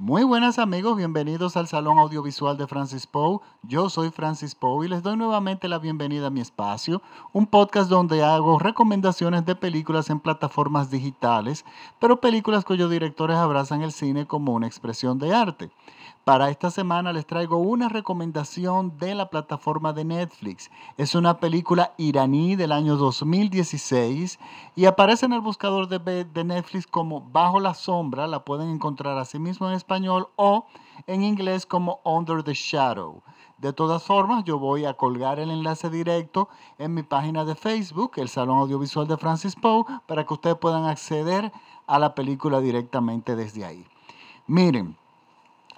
Muy buenas amigos, bienvenidos al Salón Audiovisual de Francis Poe. Yo soy Francis Poe y les doy nuevamente la bienvenida a mi espacio, un podcast donde hago recomendaciones de películas en plataformas digitales, pero películas cuyos directores abrazan el cine como una expresión de arte. Para esta semana les traigo una recomendación de la plataforma de Netflix. Es una película iraní del año 2016 y aparece en el buscador de, Netflix como Bajo la Sombra. La pueden encontrar así mismo en español o en inglés como Under the Shadow. De todas formas, yo voy a colgar el enlace directo en mi página de Facebook, el Salón Audiovisual de Francis Poe, para que ustedes puedan acceder a la película directamente desde ahí. Miren,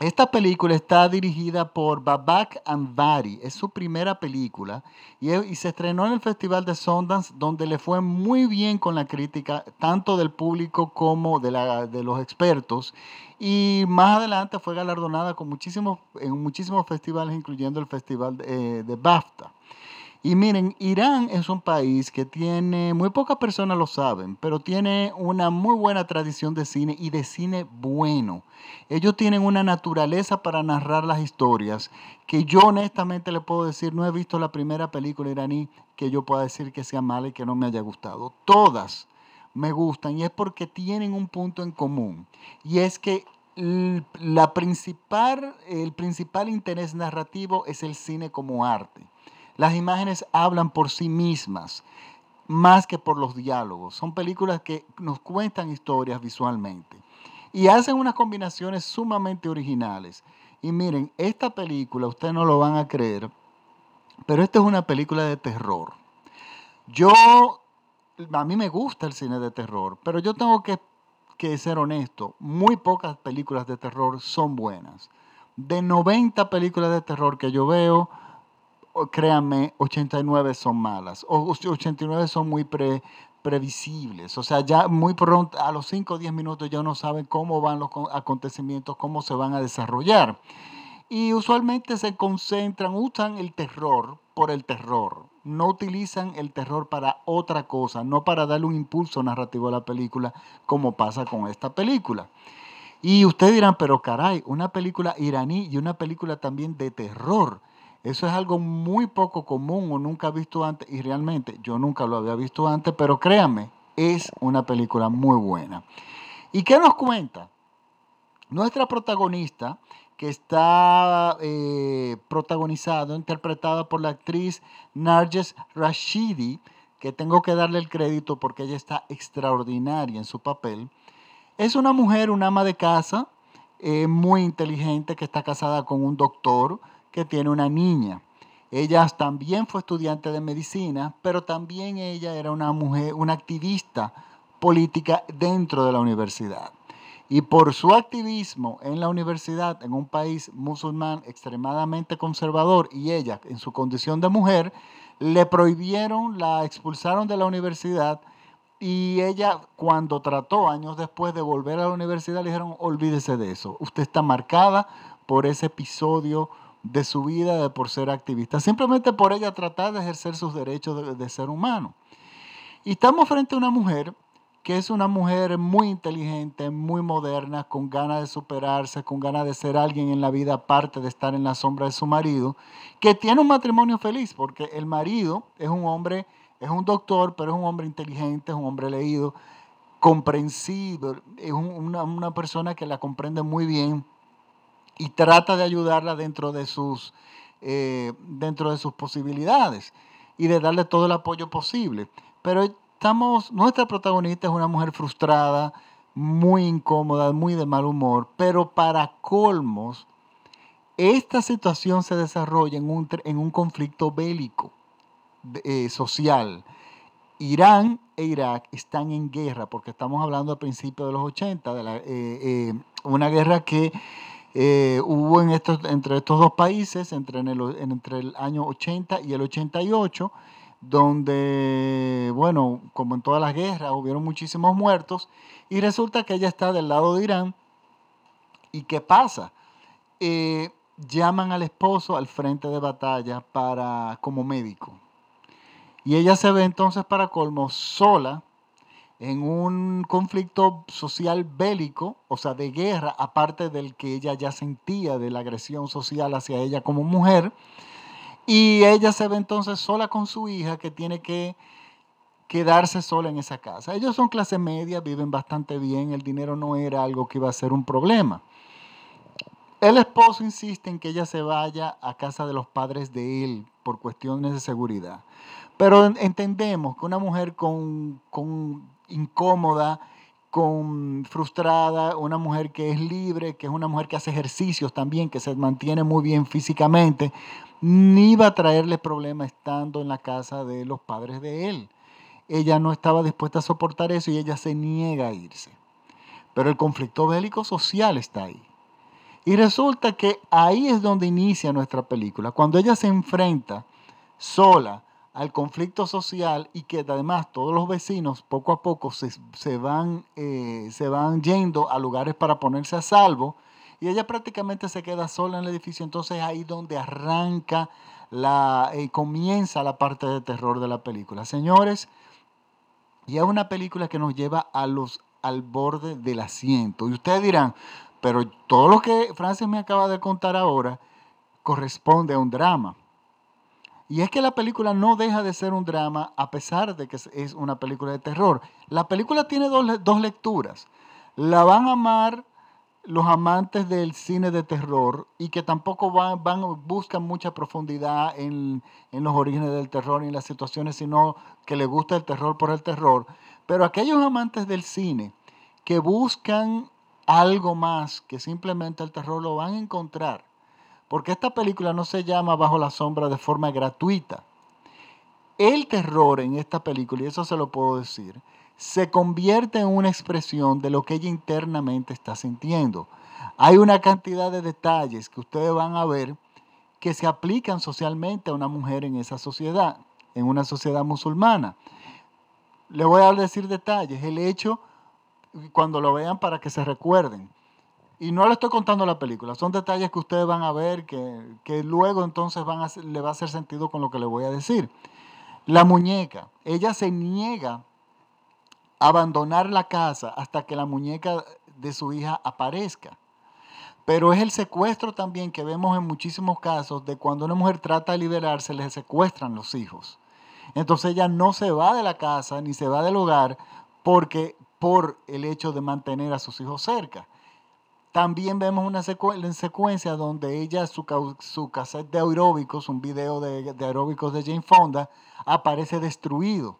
esta película está dirigida por Babak Anvari, es su primera película y, se estrenó en el Festival de Sundance donde le fue muy bien con la crítica tanto del público como de, los expertos y más adelante fue galardonada con muchísimos, en muchísimos festivales incluyendo el Festival de eh, BAFTA. Y miren, Irán es un país que tiene, muy pocas personas lo saben, pero tiene una muy buena tradición de cine y de cine bueno. Ellos tienen una naturaleza para narrar las historias que yo honestamente le puedo decir, no he visto la primera película iraní que yo pueda decir que sea mala y que no me haya gustado. Todas me gustan y es porque tienen un punto en común. Y es que la principal, el principal interés narrativo es el cine como arte. Las imágenes hablan por sí mismas, más que por los diálogos. Son películas que nos cuentan historias visualmente. Y hacen unas combinaciones sumamente originales. Y miren, esta película, ustedes no lo van a creer, pero esta es una película de terror. Yo, a mí me gusta el cine de terror, pero yo tengo que, que ser honesto, muy pocas películas de terror son buenas. De 90 películas de terror que yo veo, créanme, 89 son malas, o 89 son muy previsibles, o sea, ya muy pronto, a los 5 o 10 minutos ya no saben cómo van los acontecimientos, cómo se van a desarrollar. Y usualmente se concentran, usan el terror por el terror, no utilizan el terror para otra cosa, no para darle un impulso narrativo a la película, como pasa con esta película. Y ustedes dirán, pero caray, una película iraní y una película también de terror eso es algo muy poco común o nunca visto antes y realmente yo nunca lo había visto antes, pero créanme, es una película muy buena. ¿Y qué nos cuenta? Nuestra protagonista, que está eh, protagonizada, interpretada por la actriz Narges Rashidi, que tengo que darle el crédito porque ella está extraordinaria en su papel, es una mujer, una ama de casa, eh, muy inteligente, que está casada con un doctor, que tiene una niña. Ella también fue estudiante de medicina, pero también ella era una mujer, una activista política dentro de la universidad. Y por su activismo en la universidad, en un país musulmán extremadamente conservador, y ella, en su condición de mujer, le prohibieron, la expulsaron de la universidad. Y ella, cuando trató años después de volver a la universidad, le dijeron, olvídese de eso. Usted está marcada por ese episodio de su vida por ser activista, simplemente por ella tratar de ejercer sus derechos de, ser humano. Y estamos frente a una mujer que es una mujer muy inteligente, muy moderna, con ganas de superarse, con ganas de ser alguien en la vida aparte de estar en la sombra de su marido, que tiene un matrimonio feliz, porque el marido es un hombre, es un doctor, pero es un hombre inteligente, es un hombre leído, comprensivo, es una, una persona que la comprende muy bien, y trata de ayudarla dentro de sus, eh, dentro de sus posibilidades y de darle todo el apoyo posible. Pero estamos, nuestra protagonista es una mujer frustrada, muy incómoda, muy de mal humor, pero para colmos, esta situación se desarrolla en un, en un conflicto bélico eh, social. Irán e Irak están en guerra, porque estamos hablando a principios de los 80, de la, eh, una guerra que eh, hubo en estos, entre estos dos países, entre, el, año 80 y el 88, donde, bueno, como en todas las guerras, hubieron muchísimos muertos, y resulta que ella está del lado de Irán. ¿Y qué pasa? Eh, llaman al esposo al frente de batalla para, como médico. Y ella se ve entonces para colmo sola en un conflicto social bélico, o sea, de guerra, aparte del que ella ya sentía de la agresión social hacia ella como mujer. Y ella se ve entonces sola con su hija que tiene que quedarse sola en esa casa. Ellos son clase media, viven bastante bien, el dinero no era algo que iba a ser un problema. El esposo insiste en que ella se vaya a casa de los padres de él por cuestiones de seguridad. Pero entendemos que una mujer con, con incómoda, con frustrada, una mujer que es libre, que es una mujer que hace ejercicios también, que se mantiene muy bien físicamente, ni iba a traerle problema estando en la casa de los padres de él. Ella no estaba dispuesta a soportar eso y ella se niega a irse. Pero el conflicto bélico social está ahí. Y resulta que ahí es donde inicia nuestra película, cuando ella se enfrenta sola al conflicto social y que además todos los vecinos poco a poco se, van, eh, se van yendo a lugares para ponerse a salvo y ella prácticamente se queda sola en el edificio, entonces ahí donde arranca la, eh, comienza la parte de terror de la película. Señores, y es una película que nos lleva a los, al borde del asiento. Y ustedes dirán, pero todo lo que Francis me acaba de contar ahora corresponde a un drama. Y es que la película no deja de ser un drama a pesar de que es una película de terror. La película tiene dos, lecturas. La van a amar los amantes del cine de terror y que tampoco van, van buscan mucha profundidad en, en, los orígenes del terror y en las situaciones, sino que les gusta el terror por el terror. Pero aquellos amantes del cine que buscan algo más que simplemente el terror lo van a encontrar. Porque esta película no se llama Bajo la sombra de forma gratuita. El terror en esta película, y eso se lo puedo decir, se convierte en una expresión de lo que ella internamente está sintiendo. Hay una cantidad de detalles que ustedes van a ver que se aplican socialmente a una mujer en esa sociedad, en una sociedad musulmana. Le voy a decir detalles. El hecho cuando lo vean para que se recuerden. Y no le estoy contando la película, son detalles que ustedes van a ver que, luego entonces van a, le va a hacer sentido con lo que le voy a decir. La muñeca, ella se niega a abandonar la casa hasta que la muñeca de su hija aparezca. Pero es el secuestro también que vemos en muchísimos casos de cuando una mujer trata de liberarse, le secuestran los hijos. Entonces ella no se va de la casa ni se va del hogar porque por el hecho de mantener a sus hijos cerca. También vemos una secuencia donde ella, su, su cassette de aeróbicos, un video de, de aeróbicos de Jane Fonda, aparece destruido.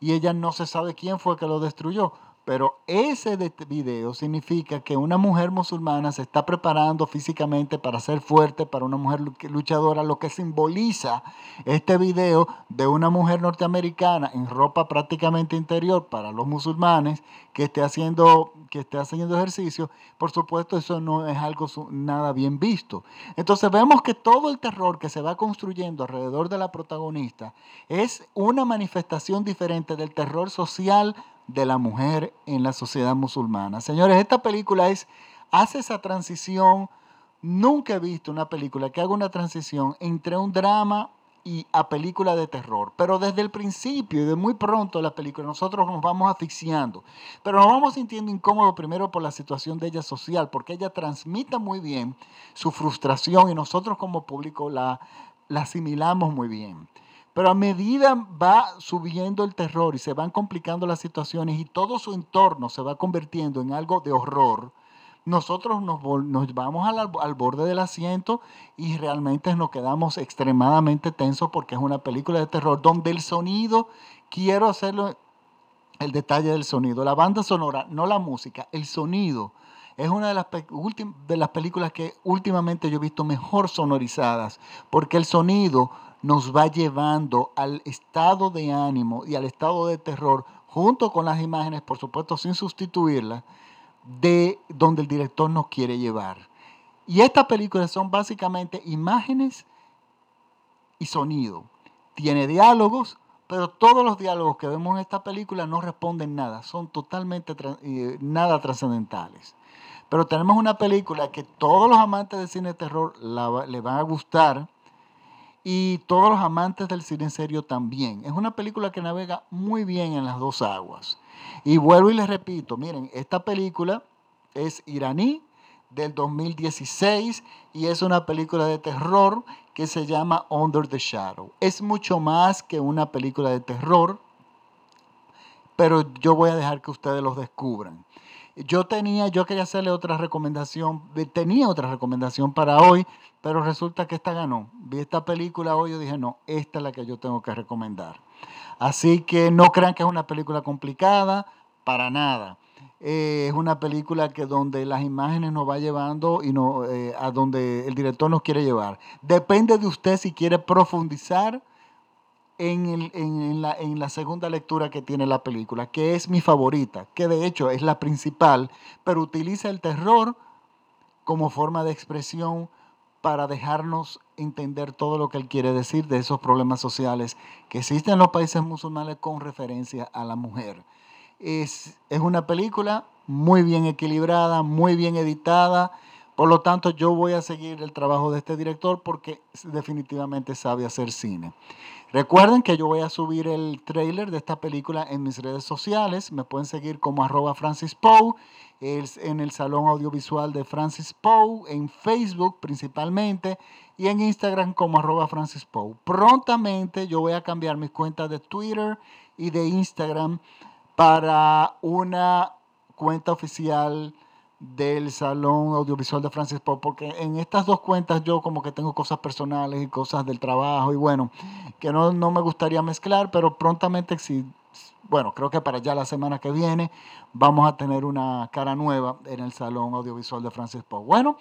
Y ella no se sabe quién fue que lo destruyó. Pero ese video significa que una mujer musulmana se está preparando físicamente para ser fuerte, para una mujer luchadora, lo que simboliza este video de una mujer norteamericana en ropa prácticamente interior para los musulmanes que esté haciendo, que haciendo ejercicio. Por supuesto, eso no es algo nada bien visto. Entonces vemos que todo el terror que se va construyendo alrededor de la protagonista es una manifestación diferente del terror social de la mujer en la sociedad musulmana. Señores, esta película es, hace esa transición, nunca he visto una película que haga una transición entre un drama y a película de terror. Pero desde el principio y de muy pronto la película nosotros nos vamos asfixiando. Pero nos vamos sintiendo incómodos primero por la situación de ella social, porque ella transmite muy bien su frustración y nosotros como público la, la asimilamos muy bien. Pero a medida va subiendo el terror y se van complicando las situaciones y todo su entorno se va convirtiendo en algo de horror, nosotros nos, vamos al, borde del asiento y realmente nos quedamos extremadamente tensos porque es una película de terror donde el sonido, quiero hacerlo, el detalle del sonido, la banda sonora, no la música, el sonido. Es una de las, de las películas que últimamente yo he visto mejor sonorizadas, porque el sonido nos va llevando al estado de ánimo y al estado de terror, junto con las imágenes, por supuesto, sin sustituirlas, de donde el director nos quiere llevar. Y estas películas son básicamente imágenes y sonido. Tiene diálogos, pero todos los diálogos que vemos en esta película no responden nada, son totalmente eh, nada trascendentales. Pero tenemos una película que todos los amantes de cine de terror le van a gustar, y todos los amantes del cine serio también. Es una película que navega muy bien en las dos aguas. Y vuelvo y les repito, miren, esta película es iraní del 2016 y es una película de terror que se llama Under the Shadow. Es mucho más que una película de terror, pero yo voy a dejar que ustedes los descubran. Yo tenía, yo quería hacerle otra recomendación, tenía otra recomendación para hoy, pero resulta que esta ganó. Vi esta película hoy y dije, no, esta es la que yo tengo que recomendar. Así que no crean que es una película complicada, para nada. Eh, es una película que donde las imágenes nos va llevando y no, eh, a donde el director nos quiere llevar. Depende de usted si quiere profundizar en, la, la, segunda lectura que tiene la película, que es mi favorita, que de hecho es la principal, pero utiliza el terror como forma de expresión para dejarnos entender todo lo que él quiere decir de esos problemas sociales que existen en los países musulmanes con referencia a la mujer. Es, es una película muy bien equilibrada, muy bien editada. Por lo tanto, yo voy a seguir el trabajo de este director porque definitivamente sabe hacer cine. Recuerden que yo voy a subir el trailer de esta película en mis redes sociales. Me pueden seguir como arroba Francis Poe, en el Salón Audiovisual de Francis Poe, en Facebook principalmente, y en Instagram como arroba Francis Poe. Prontamente yo voy a cambiar mis cuentas de Twitter y de Instagram para una cuenta oficial del Salón Audiovisual de Francis Poe, porque en estas dos cuentas yo como que tengo cosas personales y cosas del trabajo y bueno, que no, no me gustaría mezclar, pero prontamente si, bueno, creo que para ya la semana que viene vamos a tener una cara nueva en el Salón Audiovisual de Francis Poe. Bueno,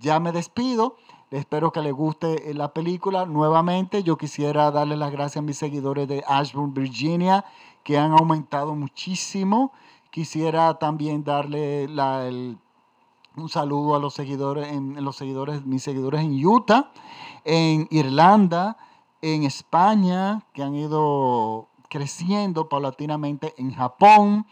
ya me despido. Espero que les guste la película. Nuevamente, yo quisiera darle las gracias a mis seguidores de Ashburn, Virginia, que han aumentado muchísimo. Quisiera también darle un saludo a los seguidores, en, los seguidores, mis seguidores en Utah, en Irlanda, en España, que han ido creciendo paulatinamente, en Japón.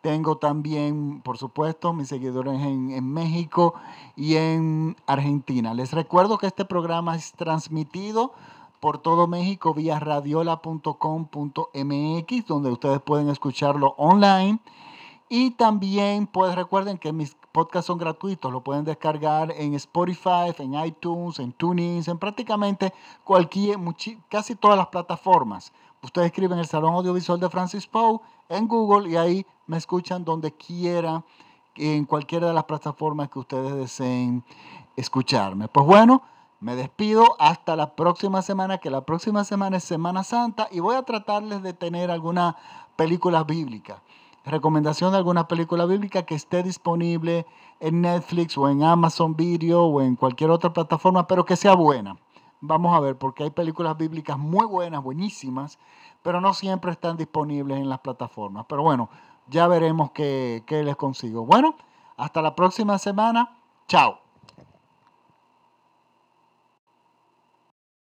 Tengo también, por supuesto, mis seguidores en, en, México y en Argentina. Les recuerdo que este programa es transmitido por todo México vía radiola.com.mx, donde ustedes pueden escucharlo online. Y también, pues recuerden que mis podcasts son gratuitos, lo pueden descargar en Spotify, en iTunes, en TuneIn, en prácticamente cualquier, casi todas las plataformas. Ustedes escriben el Salón Audiovisual de Francis Poe en Google y ahí me escuchan donde quieran, en cualquiera de las plataformas que ustedes deseen escucharme. Pues bueno, me despido hasta la próxima semana, que la próxima semana es Semana Santa y voy a tratarles de tener alguna película bíblica. Recomendación de alguna película bíblica que esté disponible en Netflix o en Amazon Video o en cualquier otra plataforma, pero que sea buena. Vamos a ver, porque hay películas bíblicas muy buenas, buenísimas, pero no siempre están disponibles en las plataformas. Pero bueno, ya veremos qué, les consigo. Bueno, hasta la próxima semana. Chao.